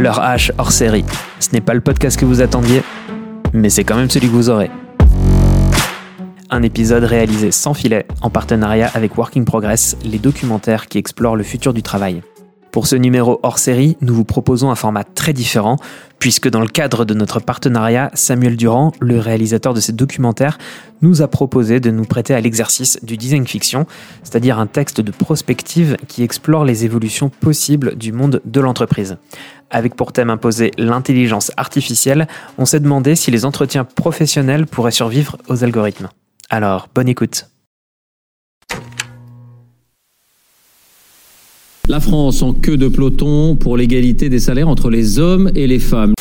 Leur H hors série. Ce n'est pas le podcast que vous attendiez, mais c'est quand même celui que vous aurez. Un épisode réalisé sans filet, en partenariat avec Working Progress, les documentaires qui explorent le futur du travail. Pour ce numéro hors série, nous vous proposons un format très différent, puisque dans le cadre de notre partenariat, Samuel Durand, le réalisateur de ces documentaires, nous a proposé de nous prêter à l'exercice du design fiction, c'est-à-dire un texte de prospective qui explore les évolutions possibles du monde de l'entreprise. Avec pour thème imposé l'intelligence artificielle, on s'est demandé si les entretiens professionnels pourraient survivre aux algorithmes. Alors, bonne écoute. La France en queue de peloton pour l'égalité des salaires entre les hommes et les femmes.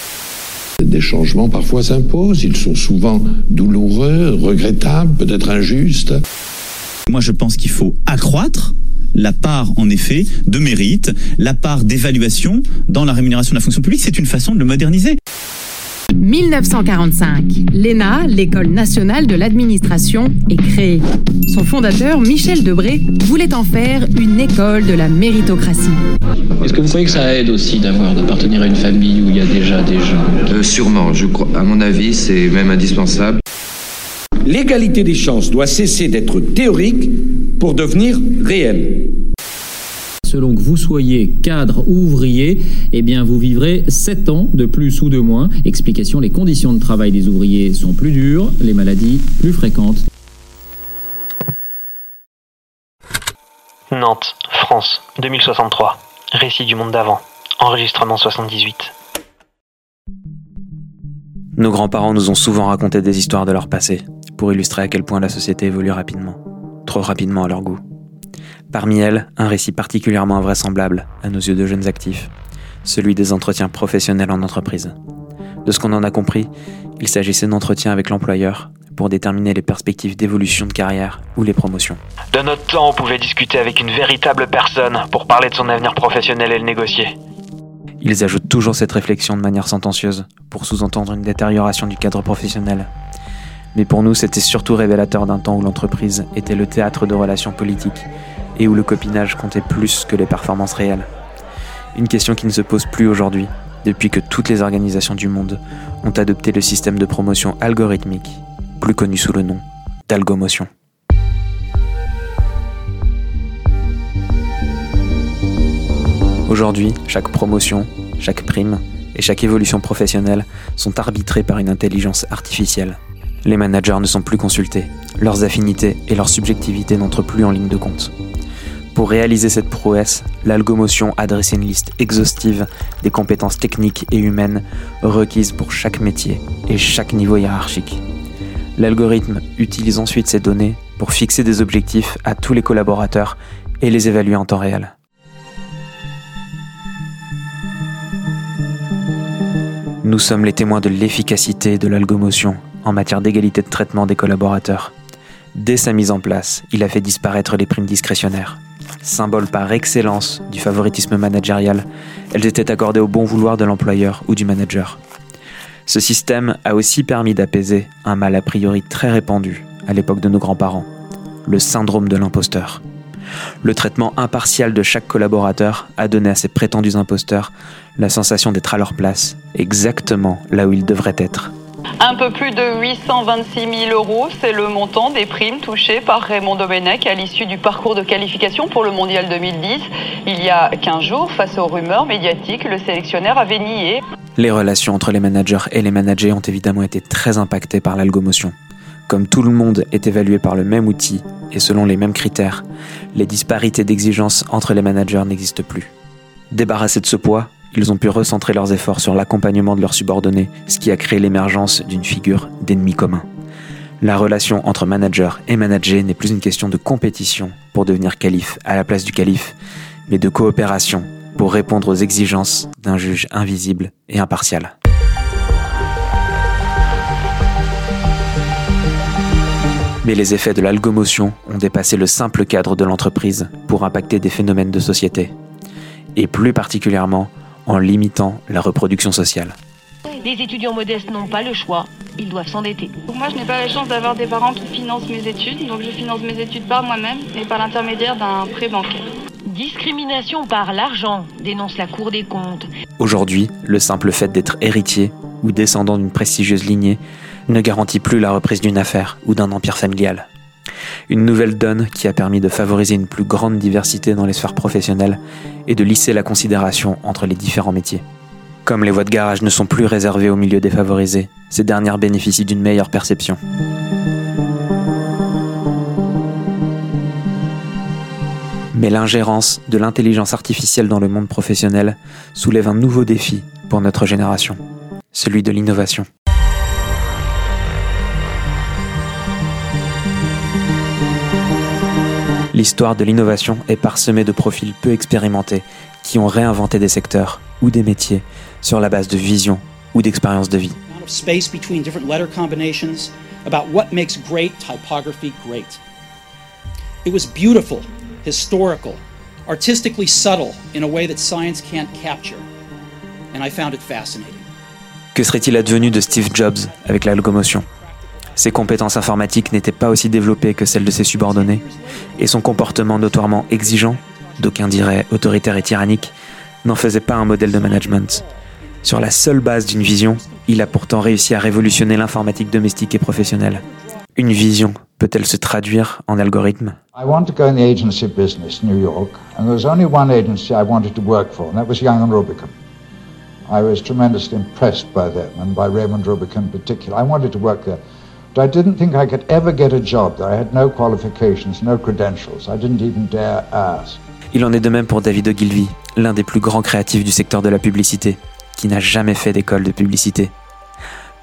Des changements parfois s'imposent, ils sont souvent douloureux, regrettables, peut-être injustes. Moi je pense qu'il faut accroître la part, en effet, de mérite, la part d'évaluation dans la rémunération de la fonction publique. C'est une façon de le moderniser. 1945, l'ENA, l'École nationale de l'administration, est créée. Son fondateur, Michel Debré, voulait en faire une école de la méritocratie. Est-ce que vous croyez que ça aide aussi d'avoir d'appartenir à une famille où il y a déjà des gens? Euh, Sûrement, je crois. À mon avis, c'est même indispensable. L'égalité des chances doit cesser d'être théorique pour devenir réelle selon que vous soyez cadre ou ouvrier, eh bien vous vivrez 7 ans de plus ou de moins. Explication, les conditions de travail des ouvriers sont plus dures, les maladies plus fréquentes. Nantes, France, 2063. Récit du monde d'avant. Enregistrement 78. Nos grands-parents nous ont souvent raconté des histoires de leur passé, pour illustrer à quel point la société évolue rapidement. Trop rapidement à leur goût. Parmi elles, un récit particulièrement invraisemblable, à nos yeux de jeunes actifs, celui des entretiens professionnels en entreprise. De ce qu'on en a compris, il s'agissait d'entretiens avec l'employeur pour déterminer les perspectives d'évolution de carrière ou les promotions. De notre temps, on pouvait discuter avec une véritable personne pour parler de son avenir professionnel et le négocier. Ils ajoutent toujours cette réflexion de manière sentencieuse pour sous-entendre une détérioration du cadre professionnel. Mais pour nous, c'était surtout révélateur d'un temps où l'entreprise était le théâtre de relations politiques et où le copinage comptait plus que les performances réelles. Une question qui ne se pose plus aujourd'hui, depuis que toutes les organisations du monde ont adopté le système de promotion algorithmique, plus connu sous le nom d'algomotion. Aujourd'hui, chaque promotion, chaque prime et chaque évolution professionnelle sont arbitrées par une intelligence artificielle. Les managers ne sont plus consultés, leurs affinités et leur subjectivité n'entrent plus en ligne de compte. Pour réaliser cette prouesse, l'algomotion a dressé une liste exhaustive des compétences techniques et humaines requises pour chaque métier et chaque niveau hiérarchique. L'algorithme utilise ensuite ces données pour fixer des objectifs à tous les collaborateurs et les évaluer en temps réel. Nous sommes les témoins de l'efficacité de l'algomotion en matière d'égalité de traitement des collaborateurs. Dès sa mise en place, il a fait disparaître les primes discrétionnaires symbole par excellence du favoritisme managérial, elles étaient accordées au bon vouloir de l'employeur ou du manager. Ce système a aussi permis d'apaiser un mal a priori très répandu à l'époque de nos grands-parents, le syndrome de l'imposteur. Le traitement impartial de chaque collaborateur a donné à ces prétendus imposteurs la sensation d'être à leur place, exactement là où ils devraient être. Un peu plus de 826 000 euros, c'est le montant des primes touchées par Raymond Domenech à l'issue du parcours de qualification pour le Mondial 2010. Il y a 15 jours, face aux rumeurs médiatiques, le sélectionneur avait nié. Les relations entre les managers et les managers ont évidemment été très impactées par l'algomotion. Comme tout le monde est évalué par le même outil et selon les mêmes critères, les disparités d'exigence entre les managers n'existent plus. Débarrassés de ce poids, ils ont pu recentrer leurs efforts sur l'accompagnement de leurs subordonnés, ce qui a créé l'émergence d'une figure d'ennemi commun. La relation entre manager et manager n'est plus une question de compétition pour devenir calife à la place du calife, mais de coopération pour répondre aux exigences d'un juge invisible et impartial. Mais les effets de l'algomotion ont dépassé le simple cadre de l'entreprise pour impacter des phénomènes de société, et plus particulièrement en limitant la reproduction sociale. Les étudiants modestes n'ont pas le choix, ils doivent s'endetter. Moi, je n'ai pas la chance d'avoir des parents qui financent mes études, donc je finance mes études par moi-même et par l'intermédiaire d'un prêt bancaire. Discrimination par l'argent, dénonce la Cour des comptes. Aujourd'hui, le simple fait d'être héritier ou descendant d'une prestigieuse lignée ne garantit plus la reprise d'une affaire ou d'un empire familial. Une nouvelle donne qui a permis de favoriser une plus grande diversité dans les sphères professionnelles et de lisser la considération entre les différents métiers. Comme les voies de garage ne sont plus réservées aux milieux défavorisés, ces dernières bénéficient d'une meilleure perception. Mais l'ingérence de l'intelligence artificielle dans le monde professionnel soulève un nouveau défi pour notre génération, celui de l'innovation. L'histoire de l'innovation est parsemée de profils peu expérimentés qui ont réinventé des secteurs ou des métiers sur la base de vision ou d'expérience de vie. space between different letter combinations about what makes great typography great. It was beautiful, historical, artistically subtle in a way that science can't capture. And I found it fascinating. Que serait-il advenu de Steve Jobs avec la locomotion? Ses compétences informatiques n'étaient pas aussi développées que celles de ses subordonnés, et son comportement notoirement exigeant, d'aucuns diraient autoritaire et tyrannique, n'en faisait pas un modèle de management. Sur la seule base d'une vision, il a pourtant réussi à révolutionner l'informatique domestique et professionnelle. Une vision peut-elle se traduire en algorithme? I wanted to go in the agency business, New York, and there was only one agency I wanted to work for, and that Young and. I was tremendously impressed by them and Raymond Rubicon in particular. I wanted to work Il en est de même pour David Ogilvy, l'un des plus grands créatifs du secteur de la publicité, qui n'a jamais fait d'école de publicité.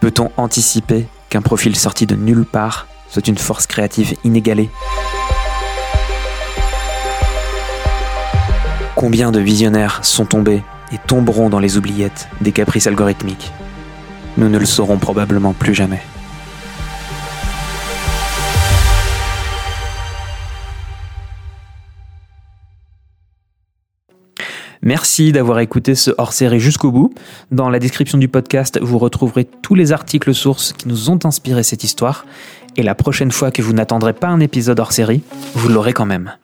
Peut-on anticiper qu'un profil sorti de nulle part soit une force créative inégalée? Combien de visionnaires sont tombés et tomberont dans les oubliettes des caprices algorithmiques? Nous ne le saurons probablement plus jamais. Merci d'avoir écouté ce hors-série jusqu'au bout. Dans la description du podcast, vous retrouverez tous les articles sources qui nous ont inspiré cette histoire. Et la prochaine fois que vous n'attendrez pas un épisode hors-série, vous l'aurez quand même.